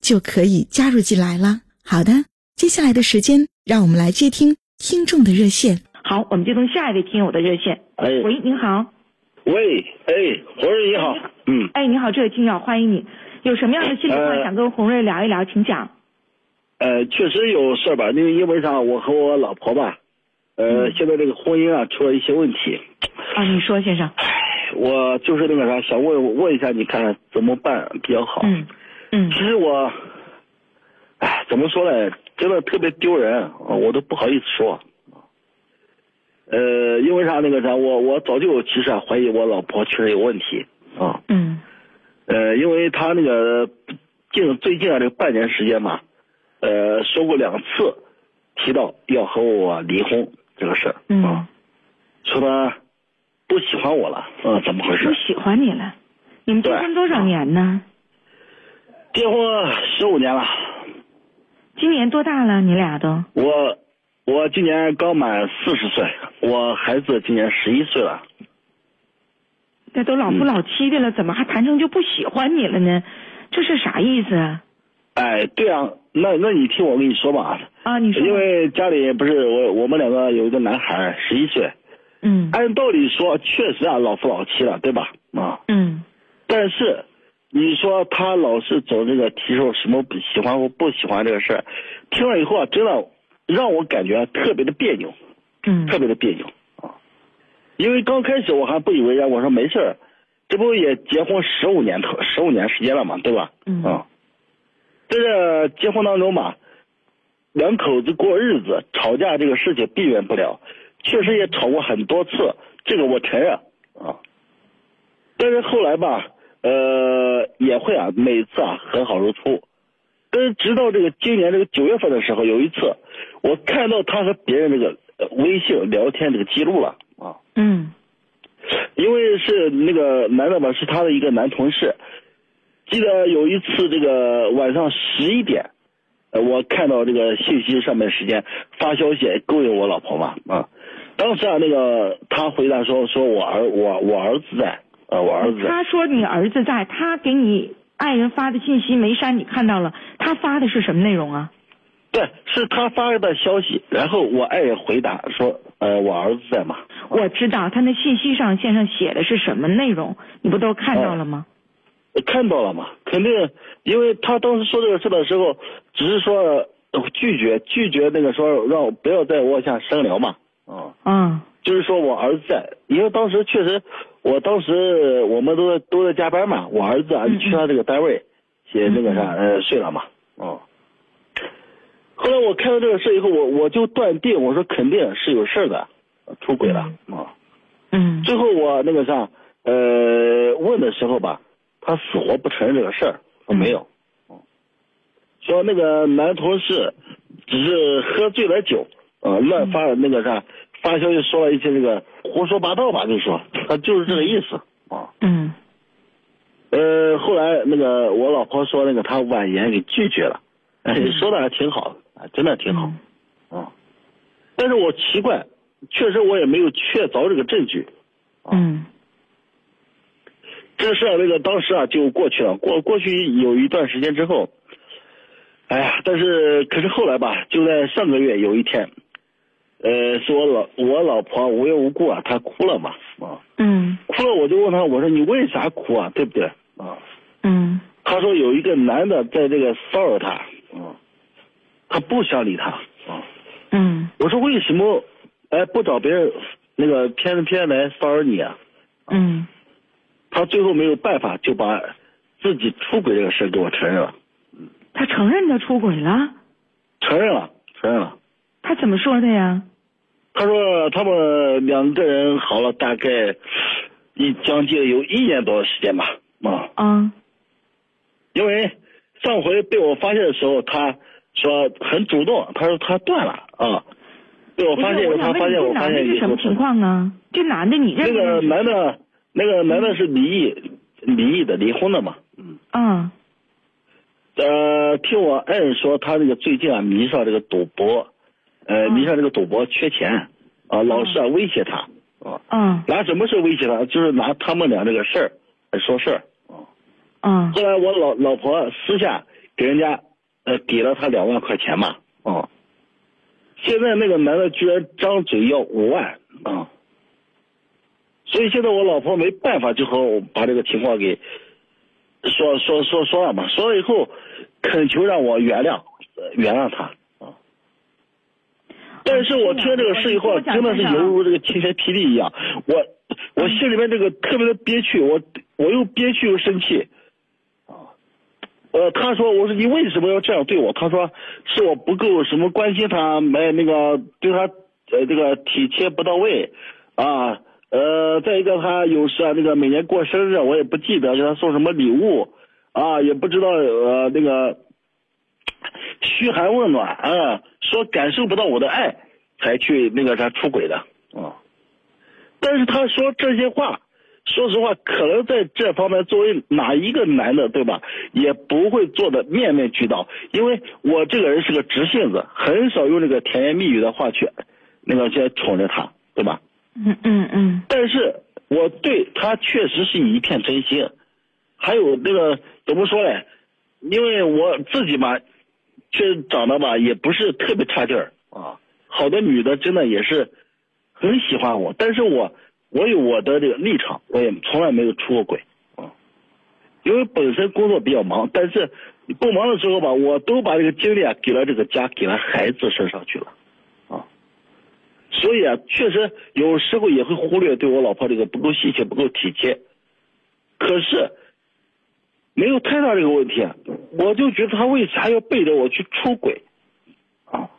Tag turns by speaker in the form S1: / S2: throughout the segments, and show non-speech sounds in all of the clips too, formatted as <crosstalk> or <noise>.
S1: 就可以加入进来了。好的，接下来的时间，让我们来接听听众的热线。
S2: 好，我们接通下一位听友的热线。
S3: 哎，
S2: 喂，您好。
S3: 喂，哎，洪瑞你好。嗯。
S2: 哎，你好，这位听友，欢迎你。有什么样的心里话想跟洪瑞聊一聊，请讲。
S3: 呃，确实有事儿吧？那个因为啥？我和我老婆吧。呃，现在这个婚姻啊，出了一些问题。
S2: 啊，你说，先生。
S3: 唉，我就是那个啥，想问问一下，你看怎么办比较好？
S2: 嗯嗯。
S3: 其实我，哎，怎么说呢？真的特别丢人啊，我都不好意思说。呃，因为啥？那个啥，我我早就其实啊怀疑我老婆确实有问题啊。
S2: 嗯。
S3: 呃，因为她那个近最近啊这半年时间嘛，呃，说过两次提到要和我离婚。这个事儿啊，说她不喜欢我了，啊，怎么回事？
S2: 不喜欢你了？你们结婚多少年呢？
S3: 结婚十五年了。
S2: 今年多大了？你俩都？
S3: 我我今年刚满四十岁，我孩子今年十一岁了。
S2: 那都老夫老妻的了，怎么还谈成就不喜欢你了呢？这是啥意思？啊？
S3: 哎，对啊，那那你听我跟你说吧。
S2: 啊，你说。
S3: 因为家里不是我，我们两个有一个男孩，十一岁。
S2: 嗯。
S3: 按道理说，确实啊，老夫老妻了，对吧？啊。
S2: 嗯。
S3: 但是，你说他老是走这个提出什么不喜欢或不喜欢这个事儿，听了以后啊，真的让我感觉特别的别扭。
S2: 嗯。
S3: 特别的别扭啊！因为刚开始我还不以为然，我说没事儿，这不也结婚十五年头十五年时间了嘛，对吧？
S2: 嗯。
S3: 啊。在这结婚当中吧，两口子过日子，吵架这个事情避免不了，确实也吵过很多次，这个我承认啊。但是后来吧，呃，也会啊，每次啊和好如初。但是直到这个今年这个九月份的时候，有一次，我看到他和别人这个微信聊天这个记录了啊。
S2: 嗯。
S3: 因为是那个男的吧，是他的一个男同事。记得有一次，这个晚上十一点，呃，我看到这个信息上面时间发消息勾引我老婆嘛啊，当时啊，那个他回答说说我儿我我儿子在，呃，我儿子。
S2: 他说你儿子在，他给你爱人发的信息没删，你看到了，他发的是什么内容啊？
S3: 对，是他发的消息，然后我爱人回答说，呃，我儿子在嘛。
S2: 我知道他那信息上线上写的是什么内容，你不都看到了吗？
S3: 看到了嘛？肯定，因为他当时说这个事的时候，只是说拒绝拒绝那个说让我不要在我下深聊嘛。
S2: 嗯嗯，
S3: 就是说我儿子在，因为当时确实，我当时我们都在都在加班嘛，我儿子啊去他这个单位，写那个啥呃睡了嘛。哦。后来我看到这个事以后，我我就断定我说肯定是有事的，出轨了啊。
S2: 嗯。
S3: 最后我那个啥呃问的时候吧。他死活不承认这个事儿，说没有，说那个男同事只是喝醉了酒，呃，乱发那个啥，发消息说了一些这个胡说八道吧，就说他 <laughs> 就是这个意思。啊。
S2: 嗯。
S3: 呃，后来那个我老婆说那个他婉言给拒绝了，说的还挺好的，真的挺好，啊。但是我奇怪，确实我也没有确凿这个证据，
S2: 嗯。
S3: 这个事儿，那个当时啊就过去了，过过去有一段时间之后，哎呀，但是可是后来吧，就在上个月有一天，呃，是我老我老婆无缘无故啊，她哭了嘛，啊，
S2: 嗯，
S3: 哭了，我就问她，我说你为啥哭啊，对不对？啊，
S2: 嗯，
S3: 她说有一个男的在这个骚扰她，啊，她不想理他啊。
S2: 嗯。
S3: 我说为什么哎不找别人那个偏偏来骚扰你啊？
S2: 嗯。
S3: 她最后没有办法，就把自己出轨这个事儿给我承认了，
S2: 她承认她出轨了，
S3: 承认了，承认了。
S2: 他怎么说的呀？
S3: 他说他们两个人好了大概一将近有一年多的时间吧，啊，
S2: 啊
S3: 因为上回被我发现的时候，他说很主动，他说他断了啊，被我，发现以后，他发现我发现以后
S2: 是什么情况呢？这男的你认
S3: 那个？男的，那个男的是离异，离异的，离婚的嘛。
S2: 嗯
S3: 呃，听我爱人说，他这个最近啊迷上这个赌博，呃，你像这个赌博，缺钱，啊，老是啊威胁他，啊，
S2: 啊
S3: 拿什么事威胁他？就是拿他们俩这个事儿来说事儿。啊，
S2: 嗯。
S3: 后来我老老婆私下给人家呃给了他两万块钱嘛，啊，现在那个男的居然张嘴要五万啊，所以现在我老婆没办法，就和我把这个情况给说说说说了嘛，说了以后恳求让我原谅，呃原谅他。啊。但是我听这个事以后，真的是犹如这个晴天霹雳一样，我我心里面这个特别的憋屈，我我又憋屈又生气，啊，呃，他说我说你为什么要这样对我？他说是我不够什么关心他，没那个对他呃这个体贴不到位，啊，呃，再一个他有时啊那个每年过生日我也不记得给他送什么礼物，啊，也不知道呃那个嘘寒问暖啊，说感受不到我的爱才去那个啥出轨的啊。但是他说这些话，说实话，可能在这方面作为哪一个男的，对吧，也不会做的面面俱到，因为我这个人是个直性子，很少用那个甜言蜜语的话去那个去宠着他，对吧？
S2: 嗯嗯嗯
S3: 但是我对他确实是一片真心，还有那个怎么说嘞？因为我自己嘛，确实长得吧也不是特别差劲儿啊，好多女的真的也是很喜欢我，但是我我有我的这个立场，我也从来没有出过轨啊，因为本身工作比较忙，但是不忙的时候吧，我都把这个精力啊给了这个家，给了孩子身上去了啊。所以啊，确实有时候也会忽略对我老婆这个不够细心、不够体贴。可是没有太大这个问题，啊我就觉得他为啥要背着我去出轨啊？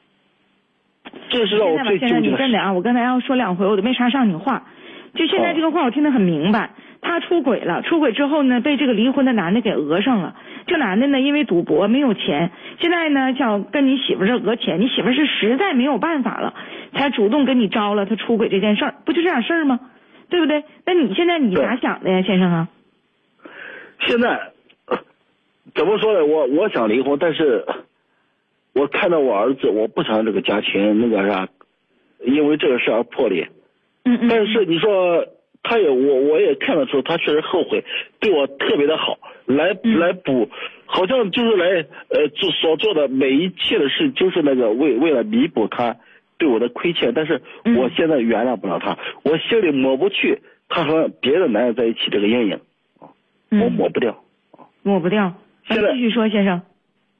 S3: 这是让我最纠结的事。
S2: 你真的啊，我刚才要说两回，我都没插上你话。就现在这个话，我听得很明白。他出轨了，出轨之后呢，被这个离婚的男的给讹上了。这男的呢，因为赌博没有钱，现在呢想跟你媳妇儿这讹钱，你媳妇儿是实在没有办法了，才主动跟你招了他出轨这件事儿，不就这点事儿吗？对不对？那你现在你咋想的呀，先生啊？
S3: 现在呃怎么说呢？我我想离婚，但是我看到我儿子，我不想这个家庭那个啥，因为这个事而破裂。
S2: 嗯嗯。
S3: 但是你说他也我我也看得出他确实后悔，对我特别的好，来
S2: 嗯
S3: 来补，好像就是来呃做所做的每一切的事，就是那个为为了弥补他对我的亏欠。但是
S2: 嗯
S3: 我现在原谅不了他，我心里抹不去他和别的男人在一起这个阴影，我
S2: 嗯
S3: 抹不掉。
S2: 抹不掉。
S3: 现在
S2: 继续说，先生。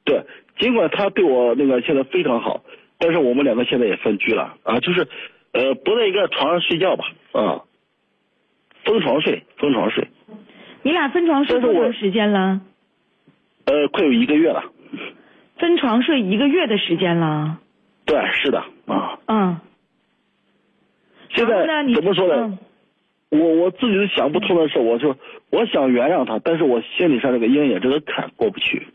S3: 对，尽管他对我那个现在非常好，但是我们两个现在也分居了啊，就是呃不在一个床上睡觉吧啊，分床睡，分床睡。
S2: 你俩分床睡多长时间了？
S3: 呃，快有一个月了。
S2: 分床睡一个月的时间了。
S3: 对，是的啊。
S2: 嗯。
S3: 现在怎么说呢？
S2: 嗯
S3: 我我自己都想不通的是，我就我想原谅他，但是我心理上这个阴影这个坎过不去。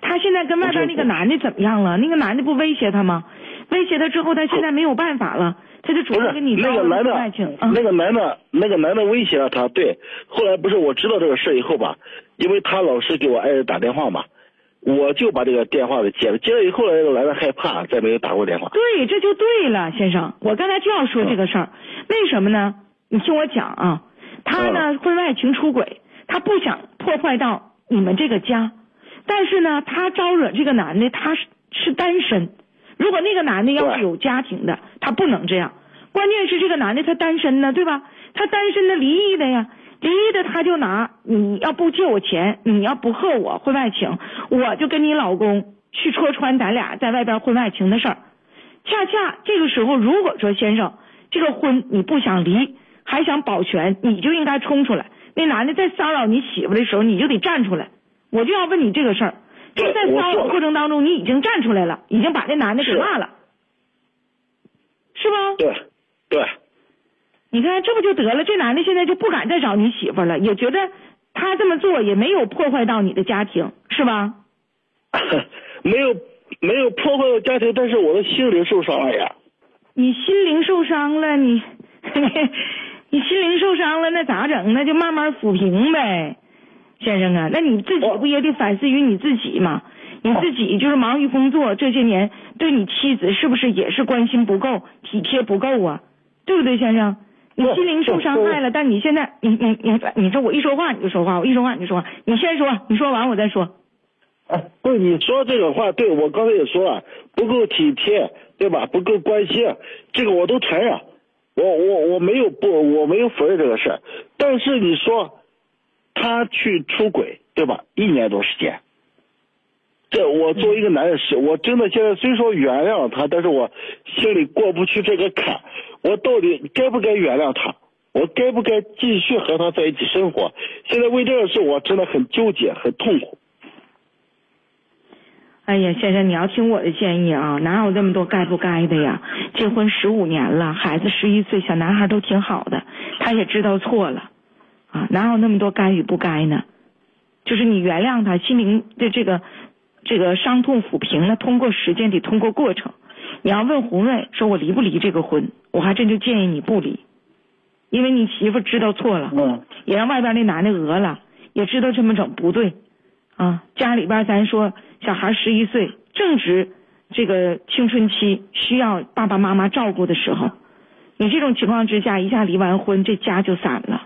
S2: 他现在跟外边那个男的怎么样了？那个男的不威胁他吗？威胁他之后，他现在没有办法了，他就主动跟你
S3: 那
S2: 招了
S3: 个男的
S2: 爱情。，嗯
S3: 那个男的，那个男的威胁了他。对，后来不是我知道这个事以后吧，因为他老是给我爱人打电话嘛，我就把这个电话给接了。接了以后呢，那个男的害怕，再没有打过电话。
S2: 对，这就对了，先生。我刚才就要说这个事儿，为什么呢？你听我讲啊，他呢婚外情出轨，他不想破坏到你们这个家，但是呢，他招惹这个男的，他是是单身。如果那个男的要是有家庭的，他不能这样。关键是这个男的他单身呢，对吧？他单身的离异的呀，离异的他就拿你要不借我钱，你要不和我婚外情，我就跟你老公去戳穿咱俩在外边婚外情的事儿。恰恰这个时候，如果说先生这个婚你不想离，还想保全，你就应该冲出来。那男的在骚扰你媳妇的时候，你就得站出来。我就要问你这个事儿，就在骚扰过程当中，你已经站出来了，已经把那男的给骂了，是吧？
S3: 对，对。
S2: 你看，这不就得了？这男的现在就不敢再找你媳妇了，也觉得他这么做也没有破坏到你的家庭，是吧？<laughs>
S3: 没有，没有破坏到家庭，但是我的心灵受伤了呀。
S2: 你心灵受伤了，你，<laughs> 你心灵受伤了，那咋整？那就慢慢抚平呗，先生啊。那你自己不也得反思于你自己吗？你自己就是忙于工作，这些年对你妻子是不是也是关心不够、体贴不够啊？对不对，先生？你心灵受伤害了，但你现在，你你你，你说我一说话你就说话，我一说话你就说话，你先说，你说完我再说。
S3: 啊，对，你说这个话，对我刚才也说了，不够体贴，对吧？不够关心，这个我都承认，我我我没有不，我没有否认这个事儿。但是你说他去出轨，对吧？一年多时间，这我作为一个男人是，我真的现在虽说原谅了他，但是我心里过不去这个坎。我到底该不该原谅他？我该不该继续和他在一起生活？现在为这个事，我真的很纠结，很痛苦。
S2: 哎呀，先生，你要听我的建议啊，哪有那么多该不该的呀？结婚十五年了，孩子十一岁，小男孩都挺好的，他也知道错了，啊，哪有那么多该与不该呢？就是你原谅他，心灵的这个这个伤痛抚平了，通过时间得通过过程。你要问红瑞，说我离不离这个婚？我还真就建议你不离，因为你媳妇知道错了，
S3: 嗯，
S2: 也让外边那男的讹了，也知道这么整不对，啊，家里边咱说小孩十一岁，正值这个青春期，需要爸爸妈妈照顾的时候，你这种情况之下一下离完婚，这家就散了。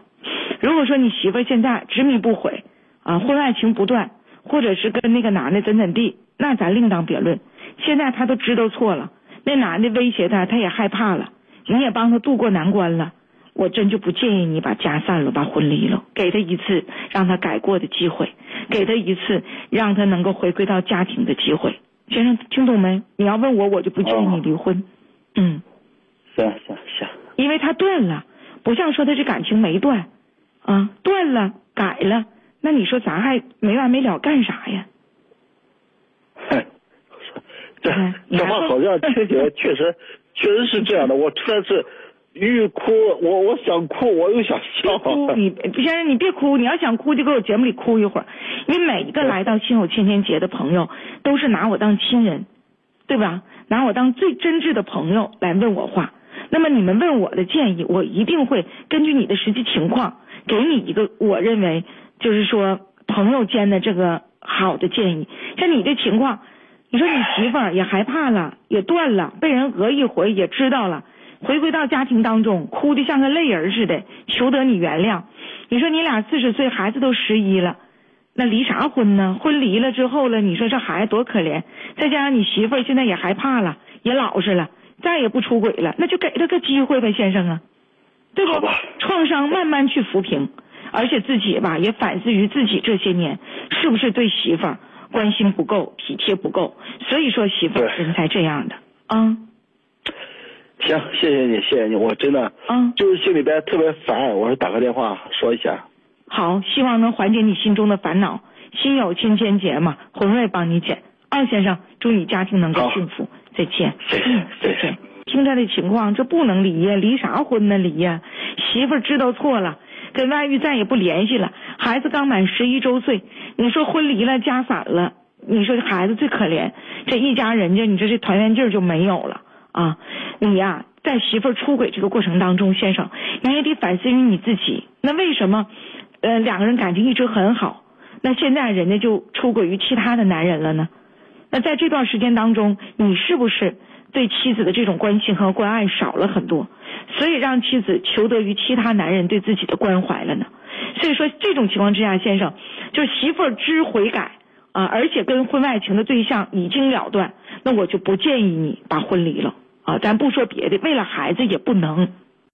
S2: 如果说你媳妇现在执迷不悔，啊，婚外情不断，或者是跟那个男的怎怎地，那咱另当别论。现在他都知道错了。那男的威胁他，他也害怕了。你也帮他渡过难关了，我真就不建议你把家散了，把婚离了，给他一次让他改过的机会，给他一次让他能够回归到家庭的机会。先生，听懂没？你要问我，我就不建议你离婚。嗯，
S3: 行行行，
S2: 因为他断了，不像说他这感情没断，啊，断了改了，那你说咱还没完没了干啥呀？<laughs>
S3: 这这话好像听起来确实确实是这样的，我突然是欲哭，我我想哭，我又想笑。
S2: 你先生你别哭，你要想哭就给我节目里哭一会儿。因为每一个来到亲友千千节的朋友，都是拿我当亲人，对吧？拿我当最真挚的朋友来问我话。那么你们问我的建议，我一定会根据你的实际情况，给你一个我认为就是说朋友间的这个好的建议。像你这情况。你说你媳妇儿也害怕了，也断了，被人讹一回也知道了，回归到家庭当中，哭的像个泪人似的，求得你原谅。你说你俩四十岁，孩子都十一了，那离啥婚呢？婚离了之后了，你说这孩子多可怜。再加上你媳妇儿现在也害怕了，也老实了，再也不出轨了，那就给他个机会呗，先生啊，对不？创伤慢慢去抚平，而且自己吧也反思于自己这些年是不是对媳妇儿。关心不够，体贴不够，所以说媳妇人才这样的啊。
S3: 行，谢谢你，谢谢你，我真的，
S2: 嗯，
S3: 就是心里边特别烦，我说打个电话说一下。
S2: 好，希望能缓解你心中的烦恼。心有千千结嘛，红瑞帮你解。二先生，祝你家庭能够幸福，再见。
S3: 谢谢，谢谢。
S2: 听他的情况，这不能离呀，离啥婚呢？离呀，媳妇知道错了。跟外遇再也不联系了，孩子刚满十一周岁，你说婚离了家散了，你说这孩子最可怜，这一家人家你说这团圆劲儿就没有了啊！你呀，在媳妇出轨这个过程当中，先生，你也得反思于你自己。那为什么，呃，两个人感情一直很好，那现在人家就出轨于其他的男人了呢？那在这段时间当中，你是不是对妻子的这种关心和关爱少了很多？所以让妻子求得于其他男人对自己的关怀了呢？所以说这种情况之下，先生，就媳妇儿知悔改啊，而且跟婚外情的对象已经了断，那我就不建议你把婚离了啊。咱不说别的，为了孩子也不能。